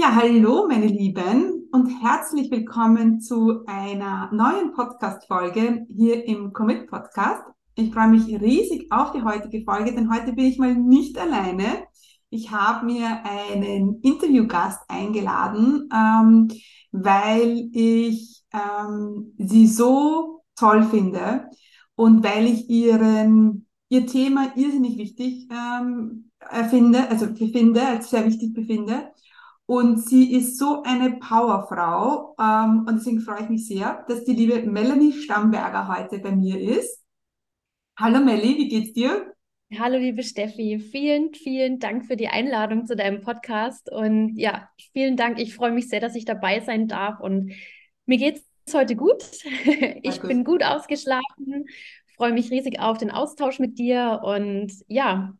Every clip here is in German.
Ja, hallo meine Lieben und herzlich willkommen zu einer neuen Podcast-Folge hier im Commit Podcast. Ich freue mich riesig auf die heutige Folge, denn heute bin ich mal nicht alleine. Ich habe mir einen Interviewgast eingeladen, ähm, weil ich ähm, sie so toll finde und weil ich ihren, ihr Thema irrsinnig wichtig ähm, finde, also befinde, als sehr wichtig befinde. Und sie ist so eine Powerfrau. Ähm, und deswegen freue ich mich sehr, dass die liebe Melanie Stammberger heute bei mir ist. Hallo Melli, wie geht's dir? Hallo liebe Steffi, vielen, vielen Dank für die Einladung zu deinem Podcast. Und ja, vielen Dank. Ich freue mich sehr, dass ich dabei sein darf. Und mir geht's heute gut. Ich bin gut ausgeschlafen, freue mich riesig auf den Austausch mit dir. Und ja,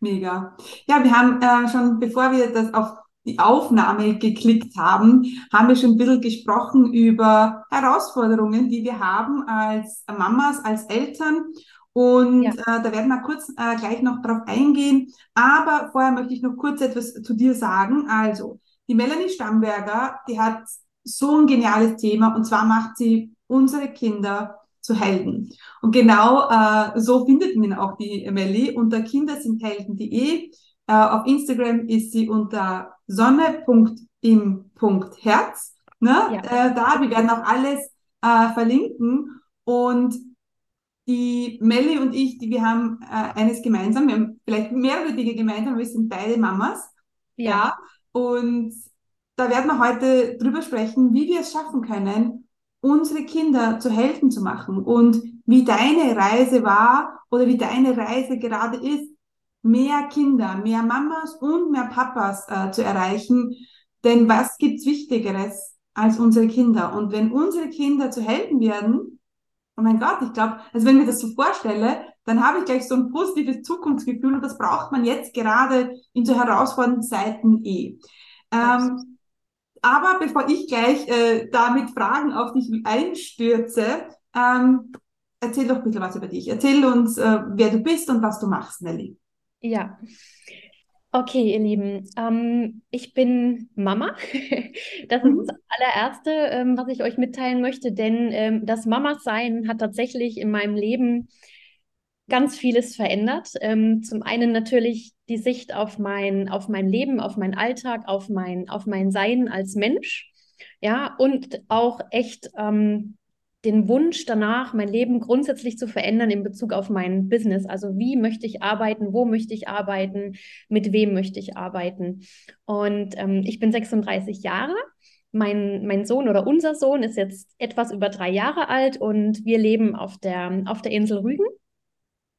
Mega. Ja, wir haben äh, schon, bevor wir das auf die Aufnahme geklickt haben, haben wir schon ein bisschen gesprochen über Herausforderungen, die wir haben als Mamas, als Eltern. Und ja. äh, da werden wir kurz äh, gleich noch drauf eingehen. Aber vorher möchte ich noch kurz etwas zu dir sagen. Also, die Melanie Stamberger, die hat so ein geniales Thema und zwar macht sie unsere Kinder zu Helden. Und genau äh, so findet man auch die Melli unter kindersindhelden.de. Äh, auf Instagram ist sie unter sonne.im.herz. Ne? Ja. Äh, da, wir werden auch alles äh, verlinken. Und die Melli und ich, die, wir haben äh, eines gemeinsam, wir haben vielleicht mehrere Dinge gemeinsam, wir sind beide Mamas. Ja. ja. Und da werden wir heute drüber sprechen, wie wir es schaffen können, unsere Kinder zu Helden zu machen und wie deine Reise war oder wie deine Reise gerade ist, mehr Kinder, mehr Mamas und mehr Papas äh, zu erreichen. Denn was gibt's Wichtigeres als unsere Kinder? Und wenn unsere Kinder zu Helden werden, oh mein Gott, ich glaube, also wenn ich mir das so vorstelle, dann habe ich gleich so ein positives Zukunftsgefühl und das braucht man jetzt gerade in so herausfordernden Zeiten eh. Ähm, aber bevor ich gleich äh, da mit Fragen auf dich einstürze, ähm, erzähl doch bitte was über dich. Erzähl uns, äh, wer du bist und was du machst, Nelly. Ja. Okay, ihr Lieben, ähm, ich bin Mama. Das ist mhm. das allererste, ähm, was ich euch mitteilen möchte, denn ähm, das Mama-Sein hat tatsächlich in meinem Leben ganz vieles verändert. Ähm, zum einen natürlich die Sicht auf mein, auf mein Leben, auf meinen Alltag, auf mein, auf mein Sein als Mensch. Ja, und auch echt ähm, den Wunsch danach, mein Leben grundsätzlich zu verändern in Bezug auf mein Business. Also wie möchte ich arbeiten, wo möchte ich arbeiten, mit wem möchte ich arbeiten. Und ähm, ich bin 36 Jahre. Mein, mein Sohn oder unser Sohn ist jetzt etwas über drei Jahre alt und wir leben auf der, auf der Insel Rügen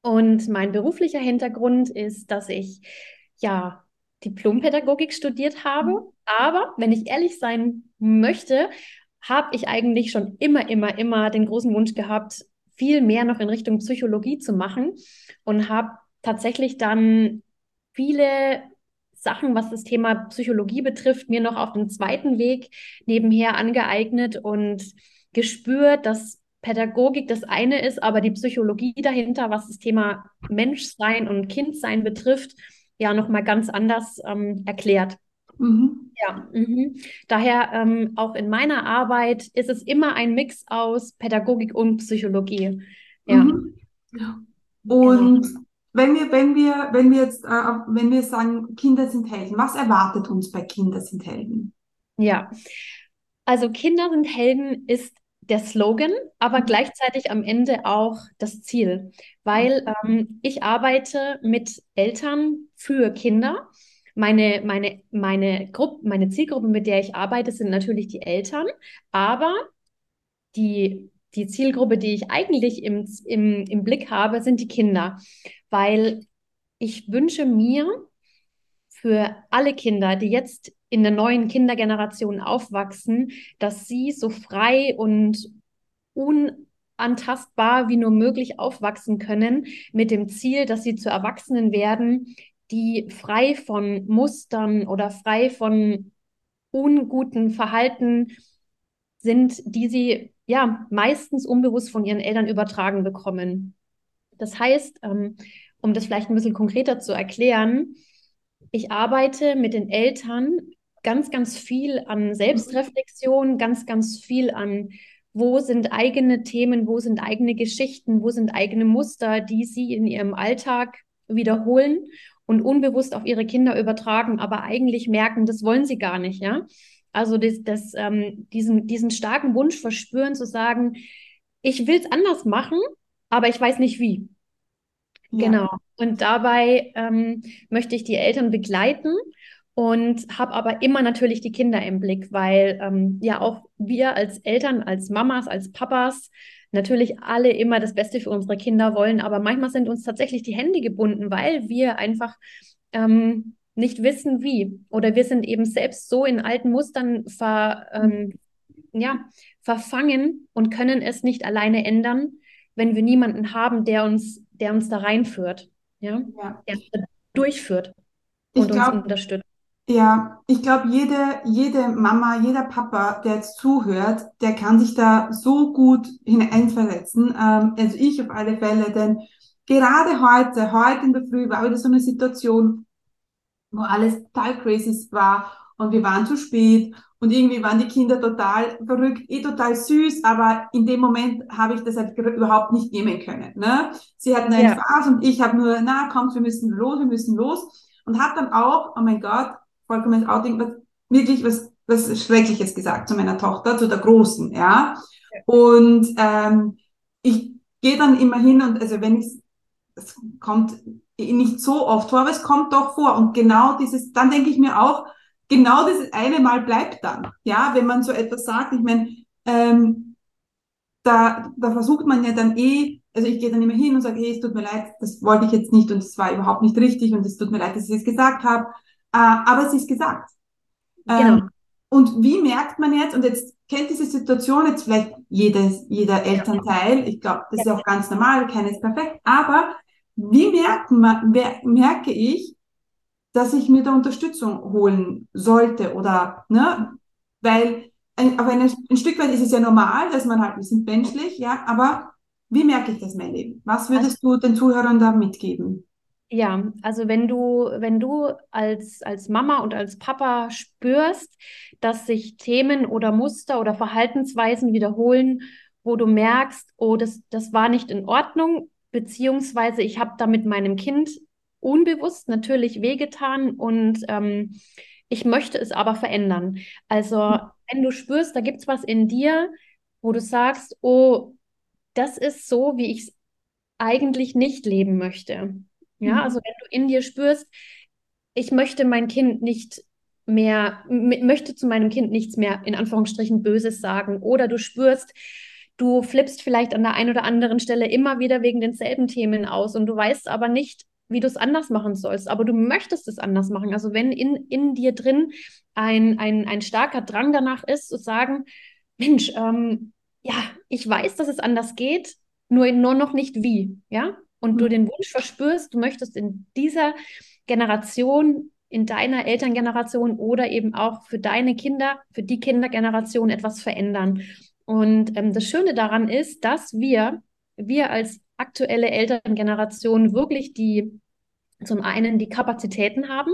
und mein beruflicher Hintergrund ist, dass ich ja Diplompädagogik studiert habe. Mhm. Aber wenn ich ehrlich sein möchte, habe ich eigentlich schon immer, immer, immer den großen Wunsch gehabt, viel mehr noch in Richtung Psychologie zu machen und habe tatsächlich dann viele Sachen, was das Thema Psychologie betrifft, mir noch auf dem zweiten Weg nebenher angeeignet und gespürt, dass Pädagogik das eine ist, aber die Psychologie dahinter, was das Thema Menschsein und Kindsein betrifft, ja nochmal ganz anders ähm, erklärt. Mhm. Ja, mhm. daher ähm, auch in meiner Arbeit ist es immer ein Mix aus Pädagogik und Psychologie. Ja. Mhm. Und genau. wenn wir, wenn wir, wenn wir jetzt, äh, wenn wir sagen, Kinder sind Helden, was erwartet uns bei Kinder sind Helden? Ja, also Kinder sind Helden ist der Slogan, aber mhm. gleichzeitig am Ende auch das Ziel, weil mhm. ähm, ich arbeite mit Eltern für Kinder. Meine, meine, meine, Gruppe, meine Zielgruppe, mit der ich arbeite, sind natürlich die Eltern, aber die, die Zielgruppe, die ich eigentlich im, im, im Blick habe, sind die Kinder, weil ich wünsche mir für alle Kinder, die jetzt in der neuen Kindergeneration aufwachsen, dass sie so frei und unantastbar wie nur möglich aufwachsen können, mit dem Ziel, dass sie zu Erwachsenen werden, die frei von Mustern oder frei von unguten Verhalten sind, die sie ja meistens unbewusst von ihren Eltern übertragen bekommen. Das heißt, ähm, um das vielleicht ein bisschen konkreter zu erklären, ich arbeite mit den Eltern ganz, ganz viel an Selbstreflexion, ganz, ganz viel an, wo sind eigene Themen, wo sind eigene Geschichten, wo sind eigene Muster, die sie in ihrem Alltag wiederholen und unbewusst auf ihre Kinder übertragen, aber eigentlich merken, das wollen sie gar nicht, ja. Also das, das, ähm, diesen, diesen starken Wunsch verspüren, zu sagen, ich will es anders machen, aber ich weiß nicht wie. Genau. Und dabei ähm, möchte ich die Eltern begleiten und habe aber immer natürlich die Kinder im Blick, weil ähm, ja auch wir als Eltern, als Mamas, als Papas natürlich alle immer das Beste für unsere Kinder wollen, aber manchmal sind uns tatsächlich die Hände gebunden, weil wir einfach ähm, nicht wissen, wie. Oder wir sind eben selbst so in alten Mustern ver, ähm, ja, verfangen und können es nicht alleine ändern, wenn wir niemanden haben, der uns, der uns da reinführt, ja, ja. der durchführt und glaub, uns unterstützt. Ja, ich glaube, jede, jede Mama, jeder Papa, der jetzt zuhört, der kann sich da so gut hineinversetzen. Ähm, also ich auf alle Fälle, denn gerade heute, heute in der Früh war wieder so eine Situation, wo alles total crazy war und wir waren zu spät und irgendwie waren die Kinder total verrückt, eh total süß, aber in dem Moment habe ich das halt überhaupt nicht nehmen können. Ne? Sie hatten einen ja. Spaß und ich habe nur, na kommt, wir müssen los, wir müssen los und habe dann auch, oh mein Gott, vollkommenes Outing, was, wirklich was, was Schreckliches gesagt zu meiner Tochter, zu der Großen, ja. Und ähm, ich gehe dann immer hin und also wenn ich es kommt nicht so oft vor, aber es kommt doch vor. Und genau dieses, dann denke ich mir auch, genau dieses eine Mal bleibt dann. Ja, wenn man so etwas sagt, ich meine, ähm, da, da versucht man ja dann eh, also ich gehe dann immer hin und sage, hey, es tut mir leid, das wollte ich jetzt nicht und es war überhaupt nicht richtig und es tut mir leid, dass ich es gesagt habe. Äh, aber es ist gesagt. Ähm, genau. Und wie merkt man jetzt, und jetzt kennt diese Situation jetzt vielleicht jedes, jeder Elternteil, ich glaube, das ist auch ganz normal, keiner ist perfekt, aber wie merkt man, merke ich, dass ich mir da Unterstützung holen sollte oder, ne, weil ein, auf eine, ein Stück weit ist es ja normal, dass man halt, wir sind menschlich, ja, aber wie merke ich das, mein Leben? Was würdest du den Zuhörern da mitgeben? Ja, also wenn du, wenn du als, als Mama und als Papa spürst, dass sich Themen oder Muster oder Verhaltensweisen wiederholen, wo du merkst, oh, das, das war nicht in Ordnung, beziehungsweise ich habe da mit meinem Kind unbewusst natürlich wehgetan und ähm, ich möchte es aber verändern. Also wenn du spürst, da gibt es was in dir, wo du sagst, oh, das ist so, wie ich es eigentlich nicht leben möchte. Ja, mhm. also wenn du in dir spürst, ich möchte mein Kind nicht mehr, möchte zu meinem Kind nichts mehr in Anführungsstrichen Böses sagen oder du spürst, du flippst vielleicht an der einen oder anderen Stelle immer wieder wegen denselben Themen aus und du weißt aber nicht, wie du es anders machen sollst, aber du möchtest es anders machen. Also wenn in, in dir drin ein, ein, ein starker Drang danach ist, zu sagen, Mensch, ähm, ja, ich weiß, dass es anders geht, nur, nur noch nicht wie, ja? und mhm. du den Wunsch verspürst, du möchtest in dieser Generation, in deiner Elterngeneration oder eben auch für deine Kinder, für die Kindergeneration etwas verändern. Und ähm, das Schöne daran ist, dass wir, wir als aktuelle Elterngeneration wirklich die zum einen die Kapazitäten haben,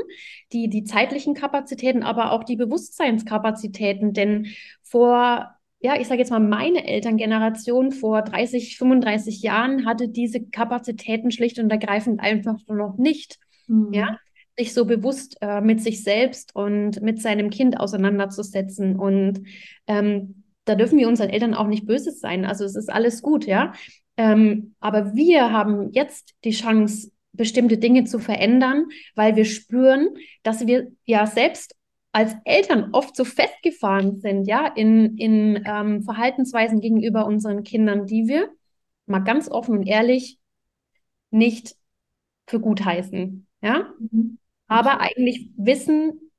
die, die zeitlichen Kapazitäten, aber auch die Bewusstseinskapazitäten. Denn vor ja, ich sage jetzt mal, meine Elterngeneration vor 30, 35 Jahren hatte diese Kapazitäten schlicht und ergreifend einfach noch nicht. Mhm. Ja, sich so bewusst äh, mit sich selbst und mit seinem Kind auseinanderzusetzen. Und ähm, da dürfen wir unseren Eltern auch nicht böses sein. Also es ist alles gut, ja. Ähm, aber wir haben jetzt die Chance, bestimmte Dinge zu verändern, weil wir spüren, dass wir ja selbst als Eltern oft so festgefahren sind, ja, in, in ähm, Verhaltensweisen gegenüber unseren Kindern, die wir mal ganz offen und ehrlich nicht für gut heißen, ja, mhm. aber eigentlich wissen,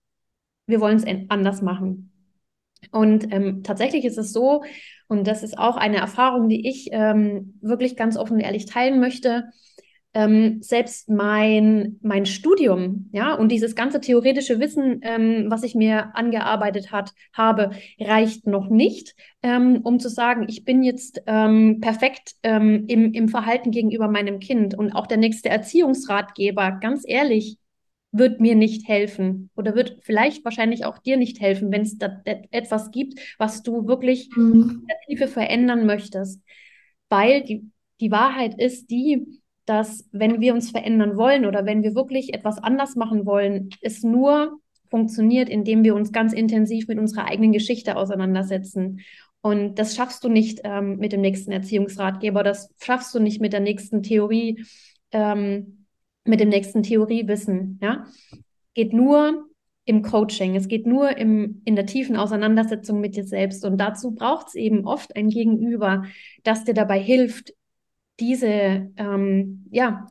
wir wollen es anders machen. Und ähm, tatsächlich ist es so, und das ist auch eine Erfahrung, die ich ähm, wirklich ganz offen und ehrlich teilen möchte, ähm, selbst mein, mein Studium, ja, und dieses ganze theoretische Wissen, ähm, was ich mir angearbeitet hat, habe, reicht noch nicht, ähm, um zu sagen, ich bin jetzt ähm, perfekt ähm, im, im Verhalten gegenüber meinem Kind. Und auch der nächste Erziehungsratgeber, ganz ehrlich, wird mir nicht helfen oder wird vielleicht wahrscheinlich auch dir nicht helfen, wenn es da etwas gibt, was du wirklich mhm. Tiefe verändern möchtest. Weil die, die Wahrheit ist die, dass wenn wir uns verändern wollen oder wenn wir wirklich etwas anders machen wollen, es nur funktioniert, indem wir uns ganz intensiv mit unserer eigenen Geschichte auseinandersetzen. Und das schaffst du nicht ähm, mit dem nächsten Erziehungsratgeber, das schaffst du nicht mit der nächsten Theorie, ähm, mit dem nächsten Theoriewissen. Ja? Geht nur im Coaching, es geht nur im, in der tiefen Auseinandersetzung mit dir selbst. Und dazu braucht es eben oft ein Gegenüber, das dir dabei hilft, diese, ähm, ja,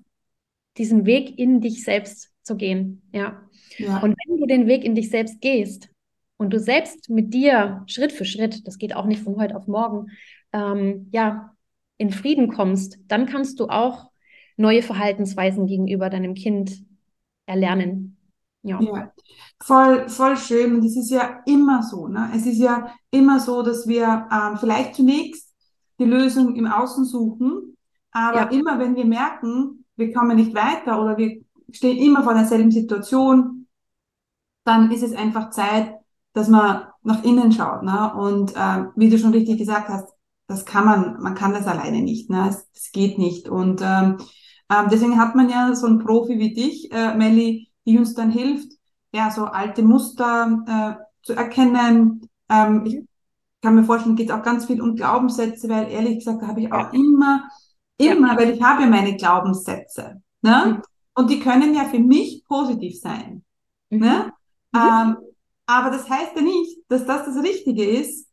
diesen Weg in dich selbst zu gehen. Ja. ja. Und wenn du den Weg in dich selbst gehst und du selbst mit dir Schritt für Schritt, das geht auch nicht von heute auf morgen, ähm, ja, in Frieden kommst, dann kannst du auch neue Verhaltensweisen gegenüber deinem Kind erlernen. Ja. ja. voll, voll schön. Und es ist ja immer so. Ne? Es ist ja immer so, dass wir ähm, vielleicht zunächst die Lösung im Außen suchen aber ja. immer wenn wir merken, wir kommen nicht weiter oder wir stehen immer vor derselben Situation, dann ist es einfach Zeit, dass man nach innen schaut. Ne? Und äh, wie du schon richtig gesagt hast, das kann man, man kann das alleine nicht. Ne? Es, es geht nicht. Und ähm, äh, deswegen hat man ja so einen Profi wie dich, äh, Melli, die uns dann hilft, ja, so alte Muster äh, zu erkennen. Ähm, ich kann mir vorstellen, geht auch ganz viel um Glaubenssätze, weil ehrlich gesagt, da habe ich auch immer Immer, weil ich habe ja meine Glaubenssätze. Ne? Mhm. Und die können ja für mich positiv sein. Mhm. Ne? Mhm. Ähm, aber das heißt ja nicht, dass das das Richtige ist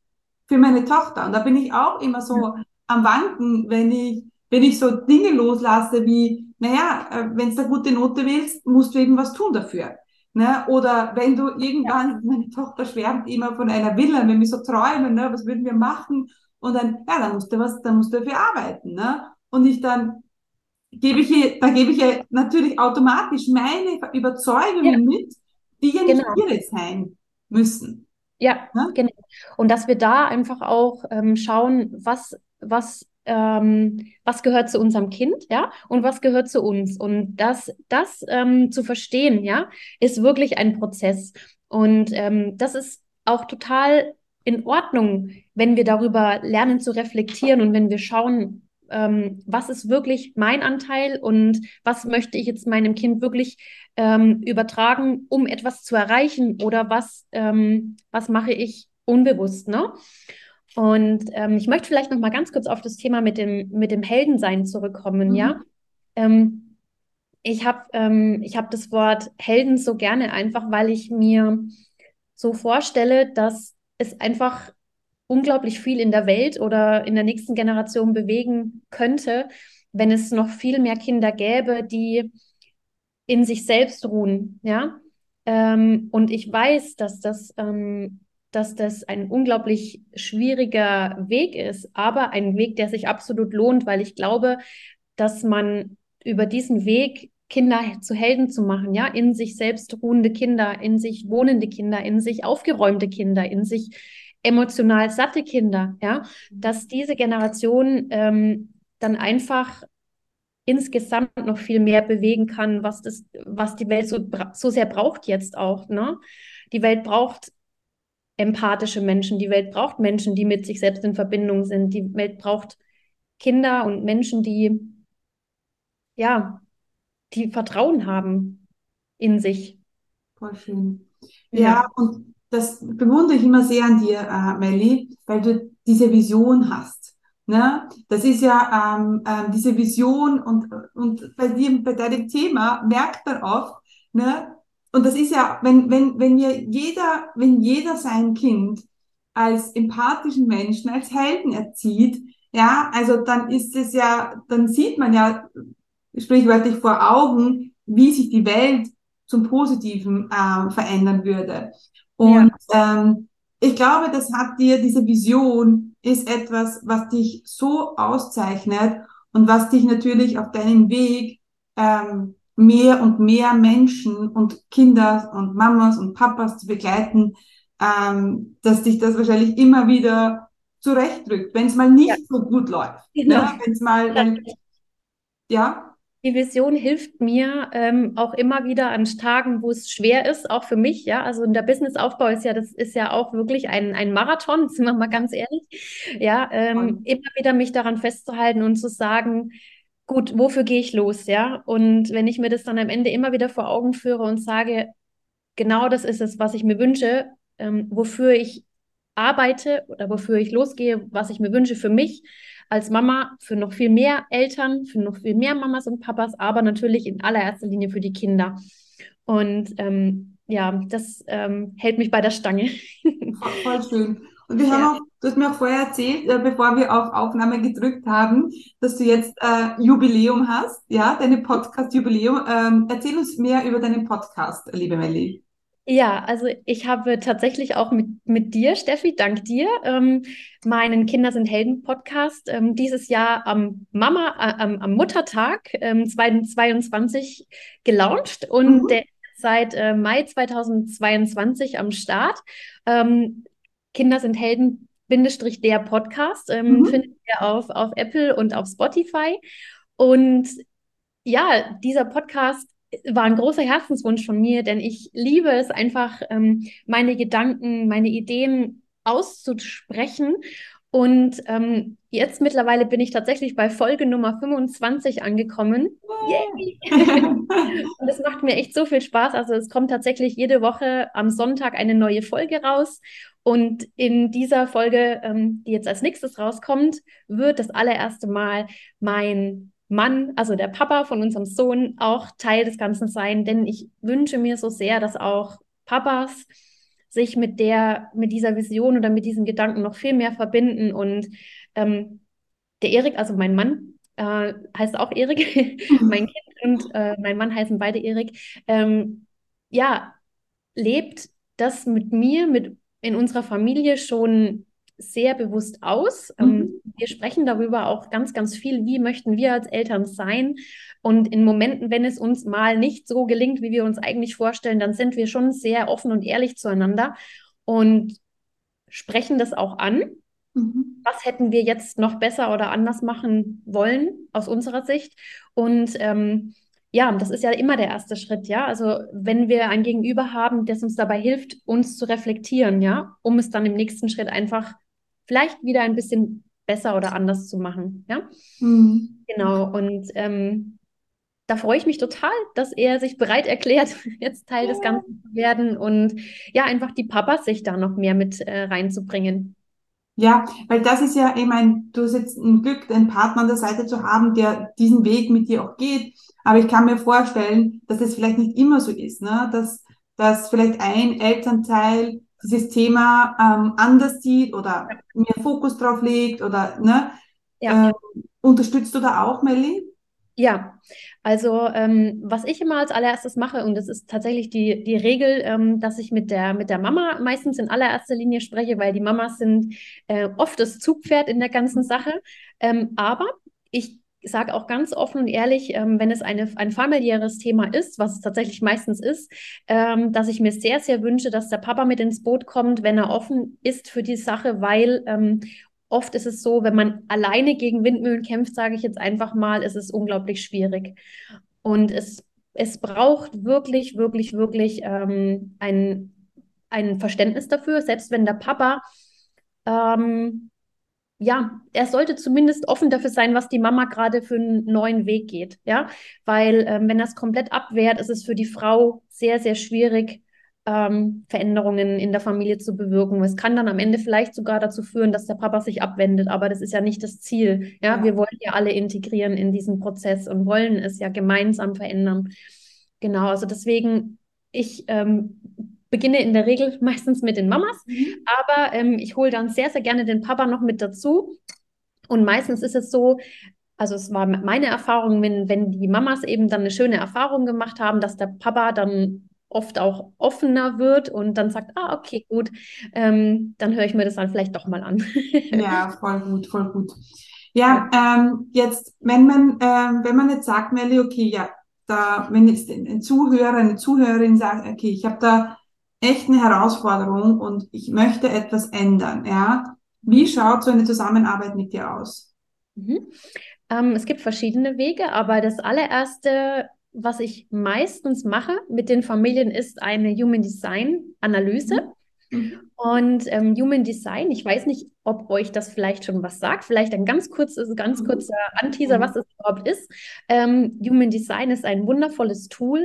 für meine Tochter. Und da bin ich auch immer so am Wanken, wenn ich, wenn ich so Dinge loslasse wie, naja, äh, wenn du eine gute Note willst, musst du irgendwas tun dafür. Ne? Oder wenn du irgendwann, ja. meine Tochter schwärmt immer von einer Villa, wenn wir so träumen, ne? was würden wir machen? Und dann, ja, dann musst du was, dann musst du dafür arbeiten. Ne? und ich dann gebe ich, da gebe ich ja natürlich automatisch meine Überzeugungen ja. mit, die ja nicht genau. ihre sein müssen. Ja, ja, genau. Und dass wir da einfach auch ähm, schauen, was, was, ähm, was gehört zu unserem Kind, ja, und was gehört zu uns. Und das, das ähm, zu verstehen, ja, ist wirklich ein Prozess. Und ähm, das ist auch total in Ordnung, wenn wir darüber lernen zu reflektieren und wenn wir schauen, ähm, was ist wirklich mein Anteil und was möchte ich jetzt meinem Kind wirklich ähm, übertragen, um etwas zu erreichen oder was, ähm, was mache ich unbewusst, ne? Und ähm, ich möchte vielleicht noch mal ganz kurz auf das Thema mit dem, mit dem Heldensein zurückkommen, mhm. ja? Ähm, ich habe ähm, ich hab das Wort Helden so gerne einfach, weil ich mir so vorstelle, dass es einfach unglaublich viel in der Welt oder in der nächsten Generation bewegen könnte, wenn es noch viel mehr Kinder gäbe, die in sich selbst ruhen, ja. Ähm, und ich weiß, dass das, ähm, dass das ein unglaublich schwieriger Weg ist, aber ein Weg, der sich absolut lohnt, weil ich glaube, dass man über diesen Weg Kinder zu Helden zu machen, ja, in sich selbst ruhende Kinder, in sich wohnende Kinder, in sich aufgeräumte Kinder, in sich emotional satte Kinder, ja, dass diese Generation ähm, dann einfach insgesamt noch viel mehr bewegen kann, was das, was die Welt so, so sehr braucht jetzt auch. Ne? Die Welt braucht empathische Menschen, die Welt braucht Menschen, die mit sich selbst in Verbindung sind, die Welt braucht Kinder und Menschen, die ja, die Vertrauen haben in sich. Voll schön. Ja, ja und das bewundere ich immer sehr an dir, äh, Melli, weil du diese Vision hast. Ne? Das ist ja ähm, ähm, diese Vision und, und bei dir, bei deinem Thema merkt man oft, ne? Und das ist ja, wenn, wenn, wenn wir jeder, wenn jeder sein Kind als empathischen Menschen, als Helden erzieht, ja, also dann ist es ja, dann sieht man ja sprichwörtlich vor Augen, wie sich die Welt zum Positiven äh, verändern würde. Und ja. ähm, ich glaube, das hat dir, diese Vision ist etwas, was dich so auszeichnet und was dich natürlich auf deinem Weg ähm, mehr und mehr Menschen und Kinder und Mamas und Papas zu begleiten, ähm, dass dich das wahrscheinlich immer wieder zurechtrückt, wenn es mal nicht ja. so gut läuft. Genau. Ne? Wenn es mal, wenn, ja. Die Vision hilft mir ähm, auch immer wieder an Tagen, wo es schwer ist, auch für mich, ja. Also in der Businessaufbau ist ja, das ist ja auch wirklich ein, ein Marathon, sind wir mal ganz ehrlich. Ja, ähm, immer wieder mich daran festzuhalten und zu sagen, gut, wofür gehe ich los, ja? Und wenn ich mir das dann am Ende immer wieder vor Augen führe und sage, genau das ist es, was ich mir wünsche, ähm, wofür ich arbeite oder wofür ich losgehe, was ich mir wünsche für mich, als Mama für noch viel mehr Eltern, für noch viel mehr Mamas und Papas, aber natürlich in allererster Linie für die Kinder. Und ähm, ja, das ähm, hält mich bei der Stange. Voll, schön. Und wir haben auch, du hast mir auch vorher erzählt, äh, bevor wir auf Aufnahme gedrückt haben, dass du jetzt äh, Jubiläum hast, ja, deine Podcast-Jubiläum. Ähm, erzähl uns mehr über deinen Podcast, liebe Melli. Ja, also ich habe tatsächlich auch mit, mit dir, Steffi, dank dir, ähm, meinen Kinder sind Helden Podcast ähm, dieses Jahr am Mama, äh, am, am, Muttertag ähm, 2022 gelauncht und mhm. der seit äh, Mai 2022 am Start. Ähm, Kinder sind Helden Bindestrich der Podcast ähm, mhm. findet ihr auf, auf Apple und auf Spotify. Und ja, dieser Podcast war ein großer Herzenswunsch von mir, denn ich liebe es einfach, ähm, meine Gedanken, meine Ideen auszusprechen. Und ähm, jetzt mittlerweile bin ich tatsächlich bei Folge Nummer 25 angekommen. Yay! und es macht mir echt so viel Spaß. Also es kommt tatsächlich jede Woche am Sonntag eine neue Folge raus. Und in dieser Folge, ähm, die jetzt als nächstes rauskommt, wird das allererste Mal mein Mann, also der Papa von unserem Sohn, auch Teil des Ganzen sein, denn ich wünsche mir so sehr, dass auch Papas sich mit der, mit dieser Vision oder mit diesen Gedanken noch viel mehr verbinden. Und ähm, der Erik, also mein Mann, äh, heißt auch Erik, mein Kind und äh, mein Mann heißen beide Erik, ähm, ja, lebt das mit mir, mit in unserer Familie schon sehr bewusst aus. Ähm, mhm. wir sprechen darüber auch ganz, ganz viel, wie möchten wir als Eltern sein. Und in Momenten, wenn es uns mal nicht so gelingt, wie wir uns eigentlich vorstellen, dann sind wir schon sehr offen und ehrlich zueinander und sprechen das auch an. Mhm. Was hätten wir jetzt noch besser oder anders machen wollen aus unserer Sicht? Und ähm, ja, das ist ja immer der erste Schritt, ja. Also wenn wir ein Gegenüber haben, das uns dabei hilft, uns zu reflektieren, ja, um es dann im nächsten Schritt einfach vielleicht wieder ein bisschen besser oder anders zu machen. Ja, mhm. genau. Und ähm, da freue ich mich total, dass er sich bereit erklärt, jetzt Teil ja. des Ganzen zu werden und ja, einfach die Papas sich da noch mehr mit äh, reinzubringen. Ja, weil das ist ja, ich meine, du hast jetzt ein Glück, einen Partner an der Seite zu haben, der diesen Weg mit dir auch geht. Aber ich kann mir vorstellen, dass es vielleicht nicht immer so ist, ne? dass, dass vielleicht ein Elternteil dieses Thema ähm, anders sieht oder mehr Fokus drauf legt oder ne? Ja. Ähm, unterstützt du da auch, Melli? Ja, also ähm, was ich immer als allererstes mache, und das ist tatsächlich die, die Regel, ähm, dass ich mit der, mit der Mama meistens in allererster Linie spreche, weil die Mamas sind äh, oft das Zugpferd in der ganzen Sache. Ähm, aber ich sage auch ganz offen und ehrlich, ähm, wenn es eine, ein familiäres Thema ist, was es tatsächlich meistens ist, ähm, dass ich mir sehr, sehr wünsche, dass der Papa mit ins Boot kommt, wenn er offen ist für die Sache, weil ähm, oft ist es so, wenn man alleine gegen Windmühlen kämpft, sage ich jetzt einfach mal, ist es unglaublich schwierig. Und es, es braucht wirklich, wirklich, wirklich ähm, ein, ein Verständnis dafür, selbst wenn der Papa ähm, ja, er sollte zumindest offen dafür sein, was die Mama gerade für einen neuen Weg geht, ja, weil ähm, wenn das komplett abwehrt, ist es für die Frau sehr, sehr schwierig, ähm, Veränderungen in der Familie zu bewirken. Es kann dann am Ende vielleicht sogar dazu führen, dass der Papa sich abwendet, aber das ist ja nicht das Ziel. Ja, ja. wir wollen ja alle integrieren in diesen Prozess und wollen es ja gemeinsam verändern. Genau, also deswegen, ich ähm, beginne in der Regel meistens mit den Mamas, mhm. aber ähm, ich hole dann sehr, sehr gerne den Papa noch mit dazu. Und meistens ist es so, also es war meine Erfahrung, wenn, wenn die Mamas eben dann eine schöne Erfahrung gemacht haben, dass der Papa dann oft auch offener wird und dann sagt, ah, okay, gut, ähm, dann höre ich mir das dann vielleicht doch mal an. ja, voll gut, voll gut. Ja, ähm, jetzt, wenn man, ähm, wenn man jetzt sagt, Melli, okay, ja, da, wenn jetzt ein Zuhörer, eine Zuhörerin sagt, okay, ich habe da echt eine Herausforderung und ich möchte etwas ändern, ja. Wie schaut so eine Zusammenarbeit mit dir aus? Mhm. Ähm, es gibt verschiedene Wege, aber das allererste, was ich meistens mache mit den Familien, ist eine Human Design Analyse. Mhm. Und ähm, Human Design, ich weiß nicht, ob euch das vielleicht schon was sagt. Vielleicht ein ganz kurzes, ganz mhm. kurzer Anteaser, mhm. was es überhaupt ist. Ähm, Human Design ist ein wundervolles Tool,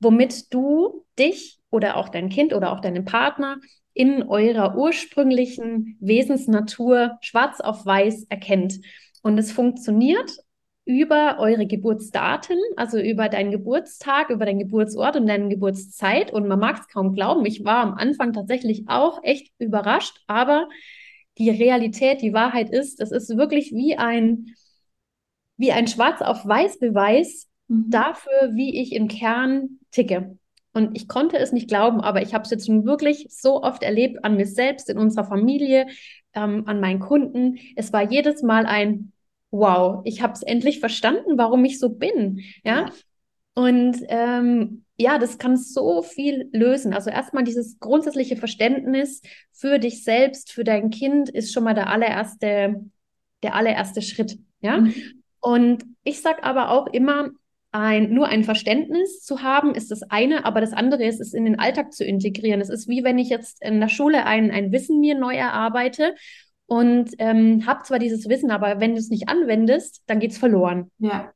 womit du dich oder auch dein Kind oder auch deinen Partner in eurer ursprünglichen Wesensnatur schwarz auf weiß erkennt. Und es funktioniert über eure Geburtsdaten, also über deinen Geburtstag, über deinen Geburtsort und deine Geburtszeit. Und man mag es kaum glauben, ich war am Anfang tatsächlich auch echt überrascht, aber die Realität, die Wahrheit ist, es ist wirklich wie ein, wie ein Schwarz auf Weiß Beweis mhm. dafür, wie ich im Kern ticke. Und ich konnte es nicht glauben, aber ich habe es jetzt schon wirklich so oft erlebt an mir selbst, in unserer Familie, ähm, an meinen Kunden. Es war jedes Mal ein wow, ich habe es endlich verstanden, warum ich so bin. Ja. Und ähm, ja, das kann so viel lösen. Also erstmal dieses grundsätzliche Verständnis für dich selbst, für dein Kind ist schon mal der allererste, der allererste Schritt. Ja. Mhm. Und ich sage aber auch immer, ein, nur ein Verständnis zu haben, ist das eine, aber das andere ist, es in den Alltag zu integrieren. Es ist wie wenn ich jetzt in der Schule ein, ein Wissen mir neu erarbeite und ähm, habe zwar dieses Wissen, aber wenn du es nicht anwendest, dann geht es verloren. Ja.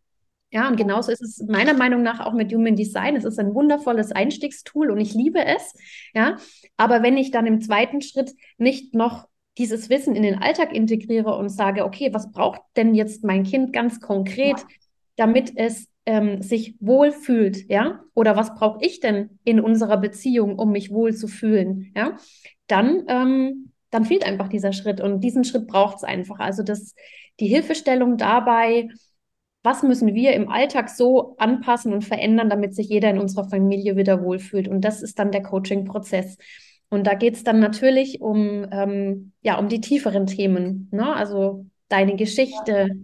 Ja, und genauso ist es meiner Meinung nach auch mit Human Design. Es ist ein wundervolles Einstiegstool und ich liebe es. Ja, aber wenn ich dann im zweiten Schritt nicht noch dieses Wissen in den Alltag integriere und sage, okay, was braucht denn jetzt mein Kind ganz konkret, damit es ähm, sich wohlfühlt, ja? Oder was brauche ich denn in unserer Beziehung, um mich wohl zu fühlen, ja? Dann ähm, dann fehlt einfach dieser Schritt und diesen Schritt braucht es einfach. Also das, die Hilfestellung dabei, was müssen wir im Alltag so anpassen und verändern, damit sich jeder in unserer Familie wieder wohlfühlt. Und das ist dann der Coaching-Prozess. Und da geht es dann natürlich um, ähm, ja, um die tieferen Themen, ne? also deine Geschichte,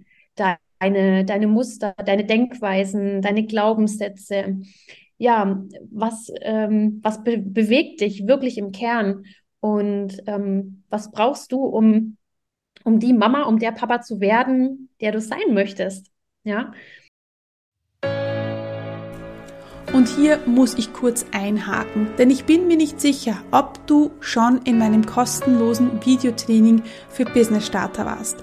deine, deine Muster, deine Denkweisen, deine Glaubenssätze. Ja, was, ähm, was be bewegt dich wirklich im Kern? Und ähm, was brauchst du, um, um die Mama, um der Papa zu werden, der du sein möchtest? Ja. Und hier muss ich kurz einhaken, denn ich bin mir nicht sicher, ob du schon in meinem kostenlosen Videotraining für Business Starter warst.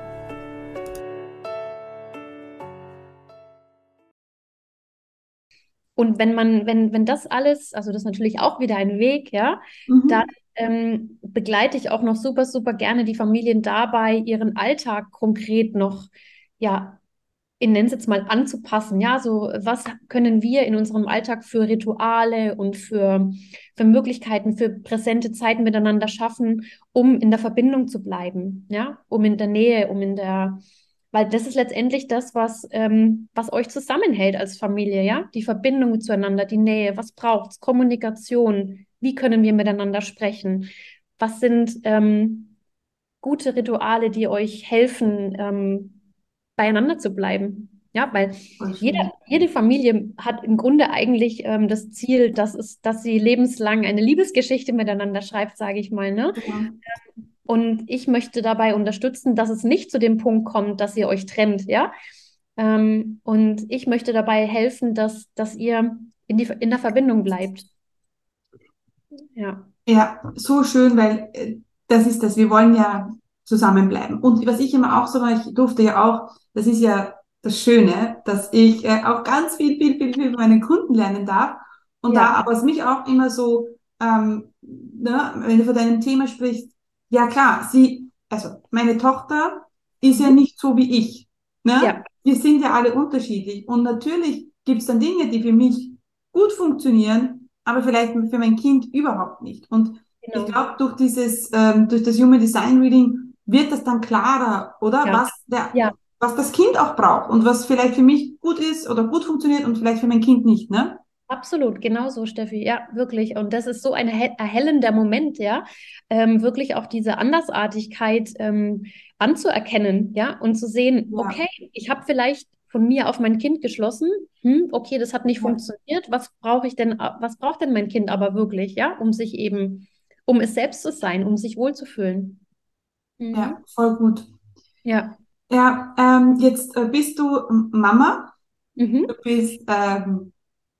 Und wenn man, wenn, wenn das alles, also das ist natürlich auch wieder ein Weg, ja, mhm. dann ähm, begleite ich auch noch super, super gerne die Familien dabei, ihren Alltag konkret noch, ja, ich nenne es jetzt mal anzupassen. Ja, so was können wir in unserem Alltag für Rituale und für, für Möglichkeiten, für präsente Zeiten miteinander schaffen, um in der Verbindung zu bleiben, ja, um in der Nähe, um in der, weil das ist letztendlich das, was, ähm, was euch zusammenhält als Familie, ja, die Verbindung zueinander, die Nähe, was braucht es, Kommunikation, wie können wir miteinander sprechen? Was sind ähm, gute Rituale, die euch helfen, ähm, beieinander zu bleiben? Ja, weil jede, jede Familie hat im Grunde eigentlich ähm, das Ziel, dass, es, dass sie lebenslang eine Liebesgeschichte miteinander schreibt, sage ich mal. Ne? Ja. Und ich möchte dabei unterstützen, dass es nicht zu dem Punkt kommt, dass ihr euch trennt, ja. Ähm, und ich möchte dabei helfen, dass, dass ihr in, die, in der Verbindung bleibt. Ja. Ja, so schön, weil äh, das ist das. Wir wollen ja zusammenbleiben. Und was ich immer auch so war, ich durfte ja auch, das ist ja das Schöne, dass ich äh, auch ganz viel, viel, viel, viel von meinen Kunden lernen darf. Und ja. da, aber was mich auch immer so, ähm, ne, wenn du von deinem Thema sprichst, ja klar, sie, also meine Tochter ist ja mhm. nicht so wie ich. Ne? Ja. Wir sind ja alle unterschiedlich. Und natürlich gibt es dann Dinge, die für mich gut funktionieren, aber vielleicht für mein Kind überhaupt nicht. Und genau. ich glaube, durch dieses, ähm, durch das Human Design Reading wird das dann klarer, oder? Ja. Was der, ja. was das Kind auch braucht und was vielleicht für mich gut ist oder gut funktioniert und vielleicht für mein Kind nicht, ne? Absolut, genau so, Steffi. Ja, wirklich. Und das ist so ein erhellender Moment, ja, ähm, wirklich auch diese Andersartigkeit ähm, anzuerkennen, ja, und zu sehen, ja. okay, ich habe vielleicht von mir auf mein Kind geschlossen. Hm, okay, das hat nicht ja. funktioniert. Was brauche ich denn, was braucht denn mein Kind aber wirklich, ja, um sich eben, um es selbst zu sein, um sich wohlzufühlen? Mhm. Ja, voll gut. Ja. Ja, ähm, jetzt äh, bist du Mama. Mhm. Du bist ähm,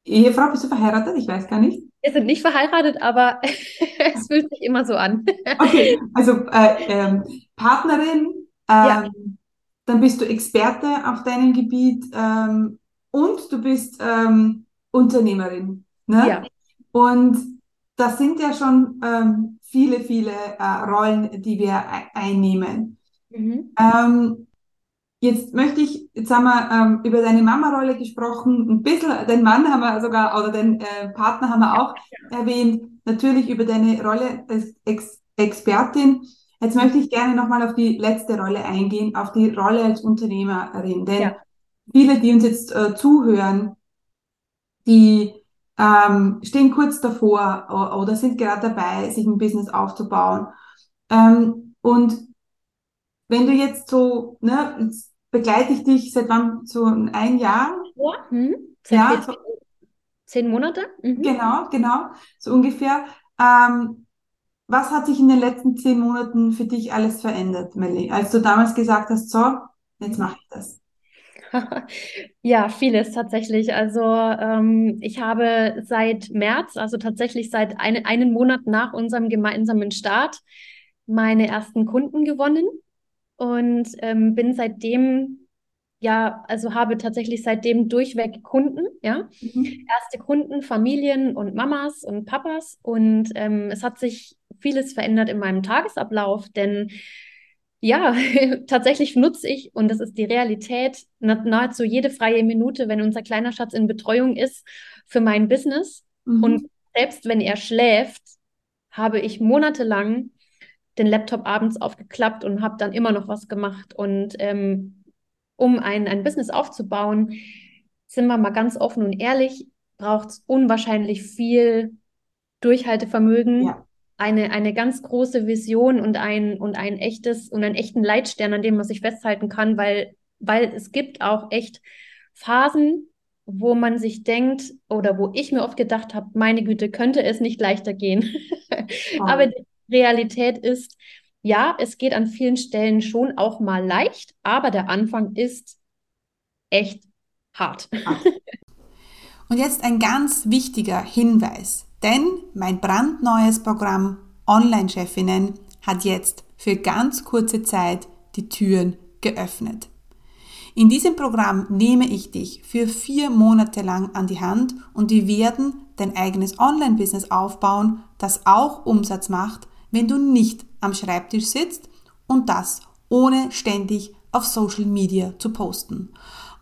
Ehefrau, bist du verheiratet? Ich weiß gar nicht. Wir sind nicht verheiratet, aber es fühlt sich immer so an. okay, also äh, ähm, Partnerin, ja. Ähm, dann bist du Experte auf deinem Gebiet ähm, und du bist ähm, Unternehmerin. Ne? Ja. Und das sind ja schon ähm, viele, viele äh, Rollen, die wir einnehmen. Mhm. Jetzt möchte ich, jetzt haben wir ähm, über deine Mama-Rolle gesprochen, ein bisschen, den Mann haben wir sogar, oder den äh, Partner haben wir auch ja. erwähnt, natürlich über deine Rolle als Ex Expertin. Jetzt möchte ich gerne nochmal auf die letzte Rolle eingehen, auf die Rolle als Unternehmerin. Denn ja. viele, die uns jetzt äh, zuhören, die ähm, stehen kurz davor oder sind gerade dabei, sich ein Business aufzubauen. Ähm, und wenn du jetzt so, ne, jetzt begleite ich dich seit wann? So ein Jahr? Ja, hm. ja so, zehn Monate? Mhm. Genau, genau, so ungefähr. Ähm, was hat sich in den letzten zehn Monaten für dich alles verändert, Melly? Als du damals gesagt hast, so, jetzt mache ich das. Ja, vieles tatsächlich. Also ähm, ich habe seit März, also tatsächlich seit ein, einen Monat nach unserem gemeinsamen Start, meine ersten Kunden gewonnen und ähm, bin seitdem ja, also habe tatsächlich seitdem durchweg Kunden, ja. Mhm. Erste Kunden, Familien und Mamas und Papas. Und ähm, es hat sich vieles verändert in meinem Tagesablauf, denn ja, tatsächlich nutze ich, und das ist die Realität, nahezu jede freie Minute, wenn unser kleiner Schatz in Betreuung ist, für mein Business. Mhm. Und selbst wenn er schläft, habe ich monatelang den Laptop abends aufgeklappt und habe dann immer noch was gemacht. Und ähm, um ein, ein Business aufzubauen, sind wir mal ganz offen und ehrlich, braucht es unwahrscheinlich viel Durchhaltevermögen, ja. eine, eine ganz große Vision und ein, und ein echtes und einen echten Leitstern, an dem man sich festhalten kann, weil, weil es gibt auch echt Phasen, wo man sich denkt oder wo ich mir oft gedacht habe, meine Güte, könnte es nicht leichter gehen. Oh. Aber Realität ist, ja, es geht an vielen Stellen schon auch mal leicht, aber der Anfang ist echt hart. Und jetzt ein ganz wichtiger Hinweis, denn mein brandneues Programm Online-Chefinnen hat jetzt für ganz kurze Zeit die Türen geöffnet. In diesem Programm nehme ich dich für vier Monate lang an die Hand und wir werden dein eigenes Online-Business aufbauen, das auch Umsatz macht, wenn du nicht am Schreibtisch sitzt und das ohne ständig auf Social Media zu posten.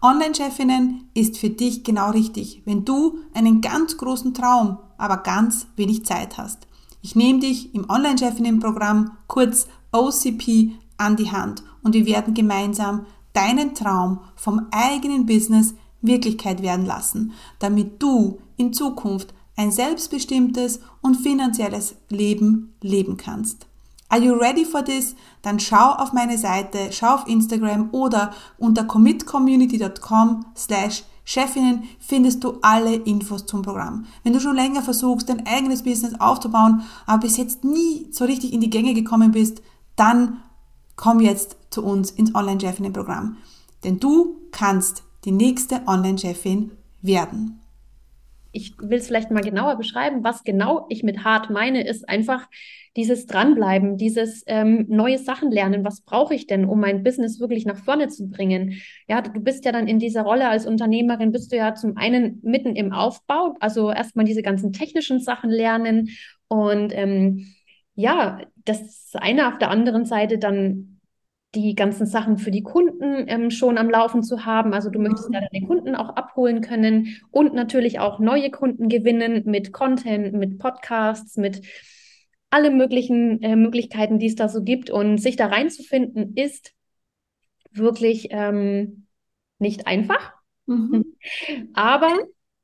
Online-Chefinnen ist für dich genau richtig, wenn du einen ganz großen Traum, aber ganz wenig Zeit hast. Ich nehme dich im Online-Chefinnen-Programm, kurz OCP, an die Hand und wir werden gemeinsam deinen Traum vom eigenen Business Wirklichkeit werden lassen, damit du in Zukunft ein selbstbestimmtes und finanzielles Leben leben kannst. Are you ready for this? Dann schau auf meine Seite, schau auf Instagram oder unter commitcommunity.com slash Chefinnen findest du alle Infos zum Programm. Wenn du schon länger versuchst, dein eigenes Business aufzubauen, aber bis jetzt nie so richtig in die Gänge gekommen bist, dann komm jetzt zu uns ins Online-Chefinnen-Programm. Denn du kannst die nächste Online-Chefin werden. Ich will es vielleicht mal genauer beschreiben. Was genau ich mit hart meine, ist einfach dieses Dranbleiben, dieses ähm, neue Sachen lernen. Was brauche ich denn, um mein Business wirklich nach vorne zu bringen? Ja, du bist ja dann in dieser Rolle als Unternehmerin, bist du ja zum einen mitten im Aufbau, also erstmal diese ganzen technischen Sachen lernen und ähm, ja, das eine auf der anderen Seite dann die ganzen Sachen für die Kunden ähm, schon am Laufen zu haben. Also du möchtest ja deine Kunden auch abholen können und natürlich auch neue Kunden gewinnen mit Content, mit Podcasts, mit alle möglichen äh, Möglichkeiten, die es da so gibt. Und sich da reinzufinden, ist wirklich ähm, nicht einfach. Mhm. Aber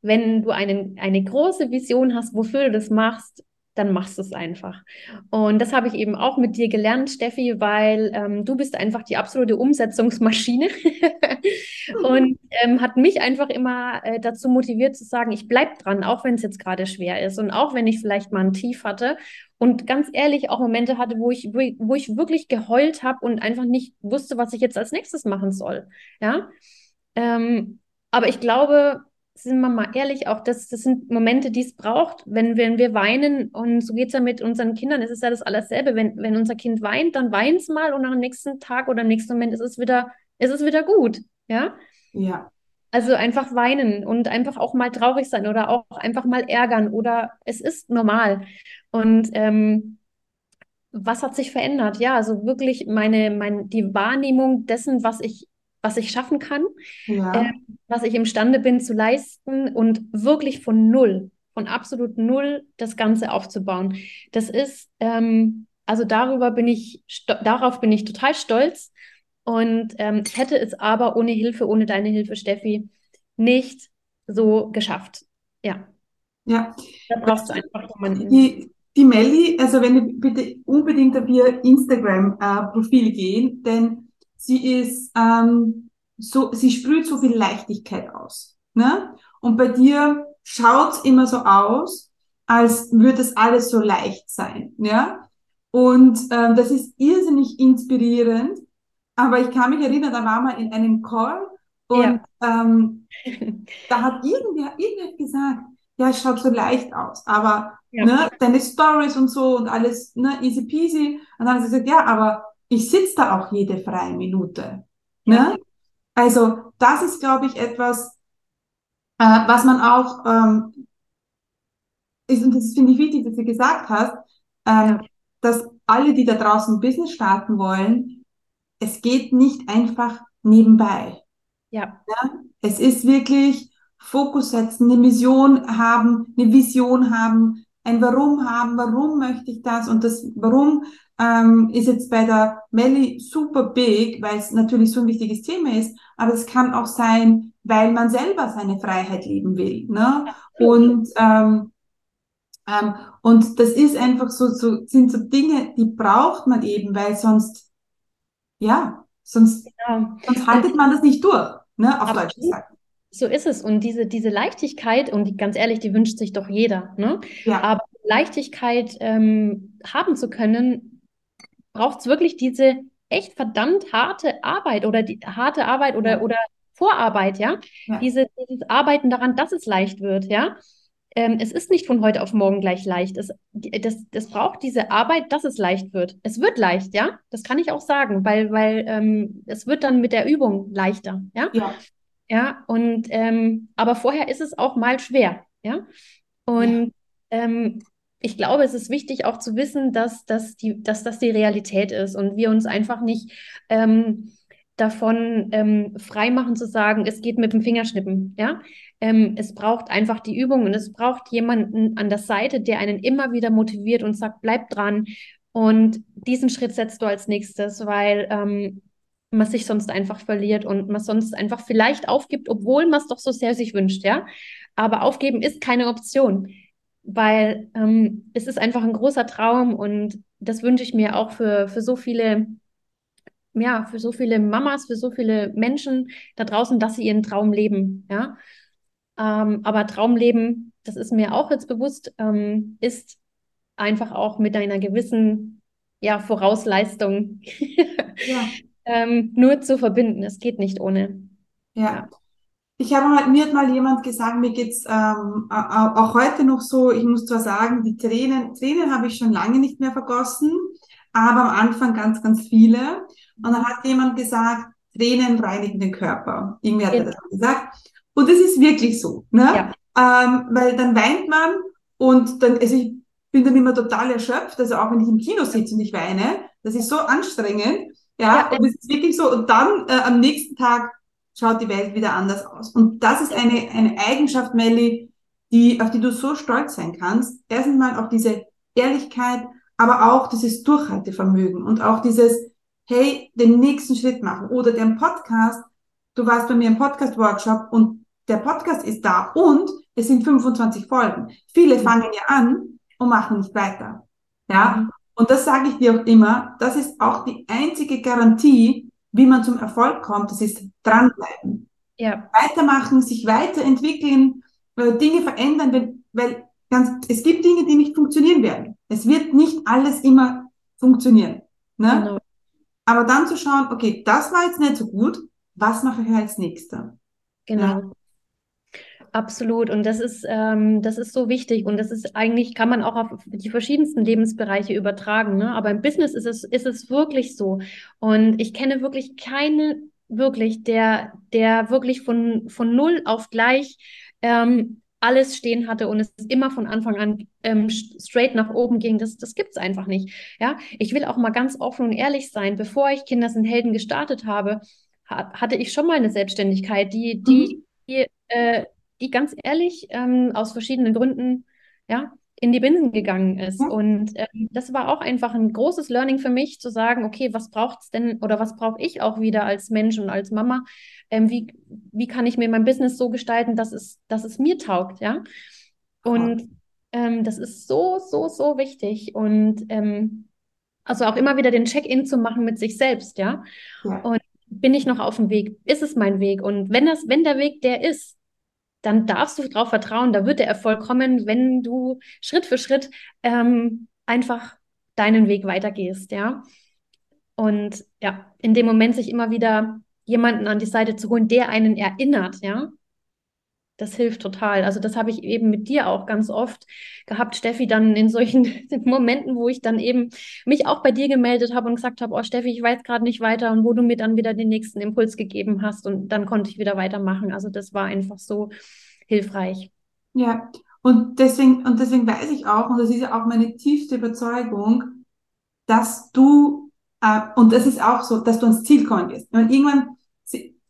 wenn du einen, eine große Vision hast, wofür du das machst, dann machst du es einfach. Und das habe ich eben auch mit dir gelernt, Steffi, weil ähm, du bist einfach die absolute Umsetzungsmaschine und ähm, hat mich einfach immer äh, dazu motiviert zu sagen, ich bleibe dran, auch wenn es jetzt gerade schwer ist und auch wenn ich vielleicht mal ein Tief hatte und ganz ehrlich auch Momente hatte, wo ich, wo ich, wo ich wirklich geheult habe und einfach nicht wusste, was ich jetzt als nächstes machen soll. Ja. Ähm, aber ich glaube, sind wir mal ehrlich, auch das, das sind Momente, die es braucht, wenn, wenn wir weinen. Und so geht es ja mit unseren Kindern, es ist ja das alles selbe. Wenn, wenn unser Kind weint, dann weint es mal und am nächsten Tag oder am nächsten Moment ist es wieder, ist es wieder gut. Ja. Ja. Also einfach weinen und einfach auch mal traurig sein oder auch einfach mal ärgern oder es ist normal. Und ähm, was hat sich verändert? Ja, also wirklich meine, meine, die Wahrnehmung dessen, was ich was ich schaffen kann, ja. äh, was ich imstande bin zu leisten und wirklich von null, von absolut null das Ganze aufzubauen. Das ist, ähm, also darüber bin ich, darauf bin ich total stolz und ähm, hätte es aber ohne Hilfe, ohne deine Hilfe, Steffi, nicht so geschafft. Ja. Ja. Da brauchst du einfach jemanden. Die, die Melli, also wenn du bitte unbedingt auf ihr Instagram-Profil äh, gehen, denn sie ist ähm, so, sie sprüht so viel Leichtigkeit aus. Ne? Und bei dir schaut's immer so aus, als würde es alles so leicht sein. Ja? Und ähm, das ist irrsinnig inspirierend. Aber ich kann mich erinnern, da war mal in einem Call und ja. ähm, da hat irgendwer, irgendwer gesagt, ja, es schaut so leicht aus, aber ja. ne, deine Stories und so und alles ne, easy peasy. Und dann hat sie gesagt, ja, aber ich sitze da auch jede freie Minute. Ne? Also das ist, glaube ich, etwas, äh, was man auch, ähm, ist, und das finde ich wichtig, dass du gesagt hast, ja. dass alle, die da draußen Business starten wollen, es geht nicht einfach nebenbei. Ja. ja? Es ist wirklich Fokus setzen, eine Mission haben, eine Vision haben, ein Warum haben, warum möchte ich das und das Warum ähm, ist jetzt bei der Melly super big, weil es natürlich so ein wichtiges Thema ist, aber es kann auch sein, weil man selber seine Freiheit leben will. Ne? Und ähm, ähm, und das ist einfach so, so, sind so Dinge, die braucht man eben, weil sonst, ja, sonst, ja. sonst haltet man das nicht durch, ne, auf Deutsch gesagt. So ist es. Und diese, diese Leichtigkeit, und die, ganz ehrlich, die wünscht sich doch jeder. Ne? Ja. Aber Leichtigkeit ähm, haben zu können, braucht es wirklich diese echt verdammt harte Arbeit oder die harte Arbeit oder, ja. oder Vorarbeit, ja? ja. Diese, dieses Arbeiten daran, dass es leicht wird, ja. Ähm, es ist nicht von heute auf morgen gleich leicht. Es, das, das braucht diese Arbeit, dass es leicht wird. Es wird leicht, ja. Das kann ich auch sagen, weil, weil ähm, es wird dann mit der Übung leichter, ja. Ja. Ja, und ähm, aber vorher ist es auch mal schwer, ja. Und ja. Ähm, ich glaube, es ist wichtig auch zu wissen, dass, dass, die, dass das die Realität ist und wir uns einfach nicht ähm, davon ähm, freimachen zu sagen, es geht mit dem Fingerschnippen. Ja? Ähm, es braucht einfach die Übung und es braucht jemanden an der Seite, der einen immer wieder motiviert und sagt, bleib dran. Und diesen Schritt setzt du als nächstes, weil ähm, man sich sonst einfach verliert und man sonst einfach vielleicht aufgibt, obwohl man es doch so sehr sich wünscht, ja. Aber aufgeben ist keine Option, weil ähm, es ist einfach ein großer Traum und das wünsche ich mir auch für, für so viele, ja, für so viele Mamas, für so viele Menschen da draußen, dass sie ihren Traum leben, ja. Ähm, aber Traumleben, das ist mir auch jetzt bewusst, ähm, ist einfach auch mit einer gewissen ja, Vorausleistung ja. ähm, nur zu verbinden. Es geht nicht ohne. Ja. ja. ich habe mal, mir hat mal jemand gesagt, mir geht's ähm, auch heute noch so, ich muss zwar sagen, die Tränen, Tränen habe ich schon lange nicht mehr vergossen, aber am Anfang ganz, ganz viele. Und dann hat jemand gesagt, Tränen reinigen den Körper. Irgendwie hat ja. er das gesagt. Und das ist wirklich so, ne? Ja. Ähm, weil dann weint man und dann, also ich bin dann immer total erschöpft, also auch wenn ich im Kino sitze und ich weine, das ist so anstrengend, ja, ja und es ist wirklich so, und dann äh, am nächsten Tag schaut die Welt wieder anders aus. Und das ist eine, eine Eigenschaft, Melly, die, auf die du so stolz sein kannst. Erstens mal auf diese Ehrlichkeit, aber auch dieses Durchhaltevermögen und auch dieses, hey, den nächsten Schritt machen oder den Podcast. Du warst bei mir im Podcast-Workshop und der Podcast ist da und es sind 25 Folgen. Viele fangen ja an und machen nicht weiter. Ja. Und das sage ich dir auch immer. Das ist auch die einzige Garantie, wie man zum Erfolg kommt. Das ist dranbleiben. Ja. Weitermachen, sich weiterentwickeln, äh, Dinge verändern, weil, weil ganz, es gibt Dinge, die nicht funktionieren werden. Es wird nicht alles immer funktionieren. Ne? Genau. Aber dann zu schauen, okay, das war jetzt nicht so gut, was mache ich als nächster? Genau. Ja. Absolut. Und das ist, ähm, das ist so wichtig. Und das ist eigentlich, kann man auch auf die verschiedensten Lebensbereiche übertragen. Ne? Aber im Business ist es, ist es wirklich so. Und ich kenne wirklich keine, wirklich, der, der wirklich von, von null auf gleich ähm, alles stehen hatte und es immer von Anfang an ähm, straight nach oben ging. Das, das gibt es einfach nicht. Ja, ich will auch mal ganz offen und ehrlich sein. Bevor ich Kinder sind Helden gestartet habe, ha hatte ich schon mal eine Selbstständigkeit, die, die, mhm. die, äh, die ganz ehrlich ähm, aus verschiedenen Gründen, ja, in die Binsen gegangen ist. Ja. Und ähm, das war auch einfach ein großes Learning für mich, zu sagen, okay, was braucht es denn oder was brauche ich auch wieder als Mensch und als Mama? Ähm, wie, wie kann ich mir mein Business so gestalten, dass es, dass es mir taugt, ja? Und ähm, das ist so, so, so wichtig. Und ähm, also auch immer wieder den Check-in zu machen mit sich selbst, ja? ja? Und bin ich noch auf dem Weg? Ist es mein Weg? Und wenn das, wenn der Weg der ist, dann darfst du darauf vertrauen, da wird der Erfolg kommen, wenn du Schritt für Schritt ähm, einfach deinen Weg weitergehst, ja. Und ja, in dem Moment sich immer wieder jemanden an die Seite zu holen, der einen erinnert, ja. Das hilft total. Also das habe ich eben mit dir auch ganz oft gehabt, Steffi, dann in solchen Momenten, wo ich dann eben mich auch bei dir gemeldet habe und gesagt habe, oh Steffi, ich weiß gerade nicht weiter und wo du mir dann wieder den nächsten Impuls gegeben hast und dann konnte ich wieder weitermachen. Also das war einfach so hilfreich. Ja, und deswegen, und deswegen weiß ich auch, und das ist ja auch meine tiefste Überzeugung, dass du, äh, und das ist auch so, dass du ans Ziel kommen wirst. Wenn irgendwann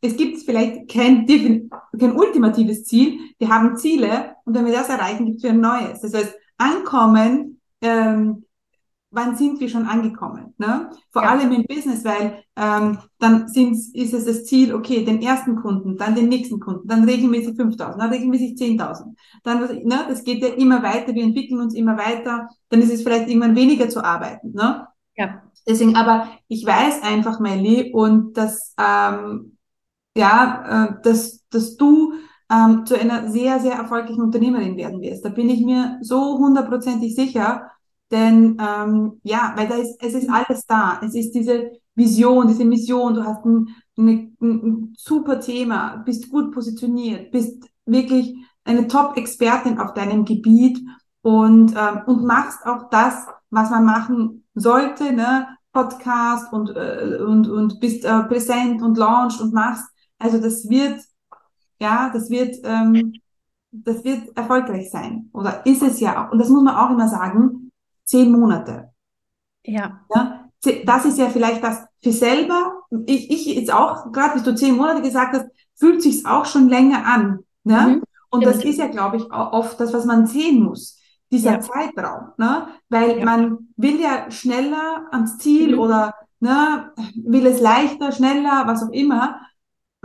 es gibt vielleicht kein, kein ultimatives Ziel, wir haben Ziele und wenn wir das erreichen, gibt es ein neues. Das heißt, ankommen, ähm, wann sind wir schon angekommen? Ne? Vor ja. allem im Business, weil ähm, dann ist es das Ziel, okay, den ersten Kunden, dann den nächsten Kunden, dann regelmäßig 5.000, dann regelmäßig 10.000. Dann, ne, das geht ja immer weiter, wir entwickeln uns immer weiter, dann ist es vielleicht irgendwann weniger zu arbeiten. Ne? Ja. Deswegen, aber ich weiß einfach, Melly, und das ähm, ja, äh, dass, dass du ähm, zu einer sehr, sehr erfolgreichen Unternehmerin werden wirst. Da bin ich mir so hundertprozentig sicher. Denn ähm, ja, weil da ist, es ist alles da. Es ist diese Vision, diese Mission. Du hast ein, ein, ein super Thema, bist gut positioniert, bist wirklich eine Top-Expertin auf deinem Gebiet und, ähm, und machst auch das, was man machen sollte, ne? Podcast und, äh, und, und bist äh, präsent und launcht und machst. Also das wird, ja, das wird, ähm, das wird erfolgreich sein. Oder ist es ja auch. Und das muss man auch immer sagen, zehn Monate. Ja. ja das ist ja vielleicht das für selber. Ich, ich jetzt auch, gerade wie du zehn Monate gesagt hast, fühlt sich's auch schon länger an. Ne? Mhm. Und das ist ja, glaube ich, auch oft das, was man sehen muss, dieser ja. Zeitraum. Ne? Weil ja. man will ja schneller ans Ziel mhm. oder ne, will es leichter, schneller, was auch immer.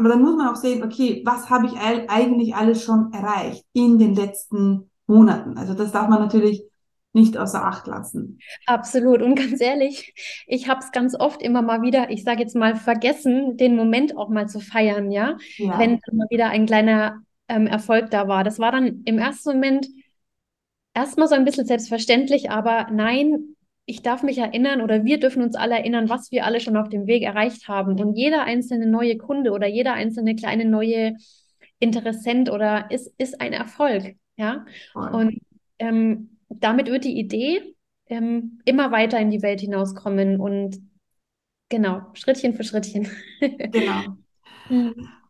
Aber dann muss man auch sehen, okay, was habe ich eigentlich alles schon erreicht in den letzten Monaten? Also das darf man natürlich nicht außer Acht lassen. Absolut. Und ganz ehrlich, ich habe es ganz oft immer mal wieder, ich sage jetzt mal, vergessen, den Moment auch mal zu feiern, ja. ja. Wenn mal wieder ein kleiner ähm, Erfolg da war. Das war dann im ersten Moment erstmal so ein bisschen selbstverständlich, aber nein, ich darf mich erinnern oder wir dürfen uns alle erinnern, was wir alle schon auf dem Weg erreicht haben. Und jeder einzelne neue Kunde oder jeder einzelne kleine neue Interessent oder ist, ist ein Erfolg. Ja. Und ähm, damit wird die Idee ähm, immer weiter in die Welt hinauskommen und genau, Schrittchen für Schrittchen. genau.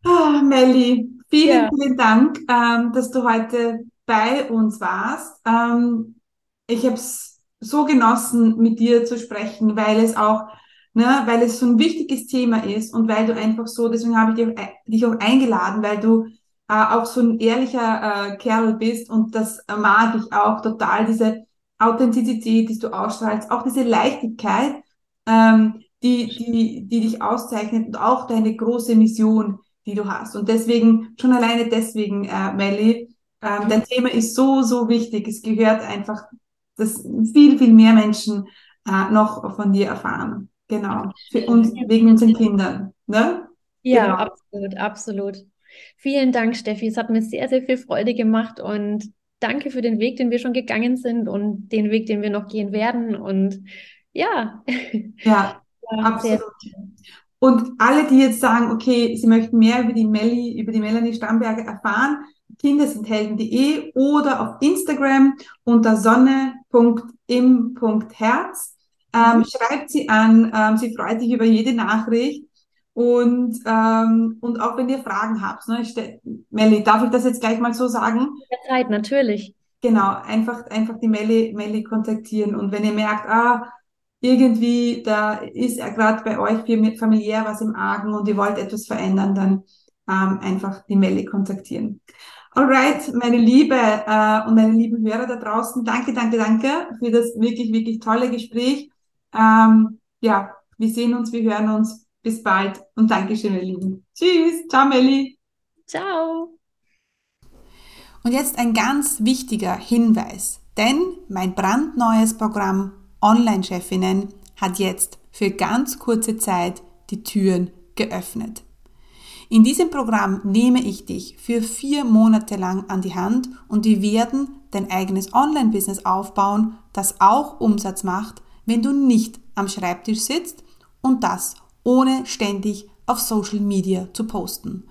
Oh, Melli, vielen, ja. vielen Dank, ähm, dass du heute bei uns warst. Ähm, ich habe es so genossen, mit dir zu sprechen, weil es auch, ne, weil es so ein wichtiges Thema ist und weil du einfach so, deswegen habe ich dich, äh, dich auch eingeladen, weil du äh, auch so ein ehrlicher äh, Kerl bist und das mag ich auch total, diese Authentizität, die du ausstrahlst, auch diese Leichtigkeit, ähm, die, die, die dich auszeichnet und auch deine große Mission, die du hast. Und deswegen, schon alleine deswegen, äh, Melly, ähm, dein Thema ist so, so wichtig. Es gehört einfach, dass viel, viel mehr Menschen äh, noch von dir erfahren. Genau. Für uns, wegen unseren Kindern. Ne? Ja, genau. absolut, absolut. Vielen Dank, Steffi. Es hat mir sehr, sehr viel Freude gemacht und danke für den Weg, den wir schon gegangen sind und den Weg, den wir noch gehen werden. Und ja. Ja, absolut. Und alle, die jetzt sagen, okay, sie möchten mehr über die Melli, über die Melanie Stamberger erfahren, kindersinhelden.de oder auf Instagram unter sonne.im.herz. Ähm, mhm. schreibt sie an, ähm, sie freut sich über jede Nachricht. Und, ähm, und auch wenn ihr Fragen habt, ne, ich Melli, darf ich das jetzt gleich mal so sagen? Zeit, natürlich. Genau, einfach, einfach die Melli, Melli kontaktieren. Und wenn ihr merkt, ah, irgendwie, da ist ja gerade bei euch familiär was im Argen und ihr wollt etwas verändern, dann ähm, einfach die Melli kontaktieren. Alright, meine Liebe äh, und meine lieben Hörer da draußen, danke, danke, danke für das wirklich, wirklich tolle Gespräch. Ähm, ja, wir sehen uns, wir hören uns. Bis bald und Dankeschön, ihr Lieben. Tschüss, ciao, Melli. Ciao. Und jetzt ein ganz wichtiger Hinweis, denn mein brandneues Programm Online-Chefinnen hat jetzt für ganz kurze Zeit die Türen geöffnet. In diesem Programm nehme ich dich für vier Monate lang an die Hand und wir werden dein eigenes Online-Business aufbauen, das auch Umsatz macht, wenn du nicht am Schreibtisch sitzt und das ohne ständig auf Social Media zu posten.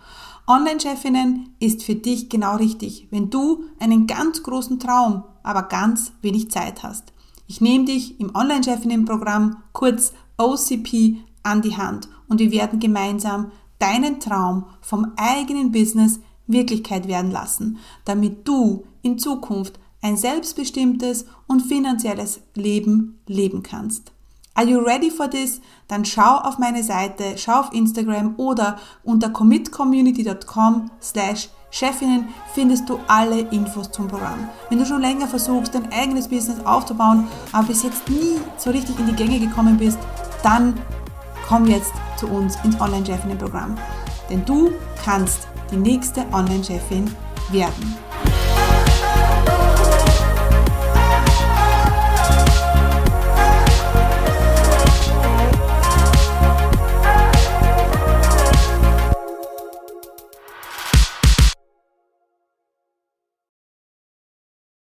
Online-Chefinnen ist für dich genau richtig, wenn du einen ganz großen Traum, aber ganz wenig Zeit hast. Ich nehme dich im Online-Chefinnen-Programm, kurz OCP, an die Hand und wir werden gemeinsam deinen Traum vom eigenen Business Wirklichkeit werden lassen, damit du in Zukunft ein selbstbestimmtes und finanzielles Leben leben kannst. Are you ready for this? Dann schau auf meine Seite, schau auf Instagram oder unter commitcommunity.com slash Chefinnen findest du alle Infos zum Programm. Wenn du schon länger versuchst, dein eigenes Business aufzubauen, aber bis jetzt nie so richtig in die Gänge gekommen bist, dann komm jetzt zu uns ins Online-Chefinnen-Programm. Denn du kannst die nächste Online-Chefin werden.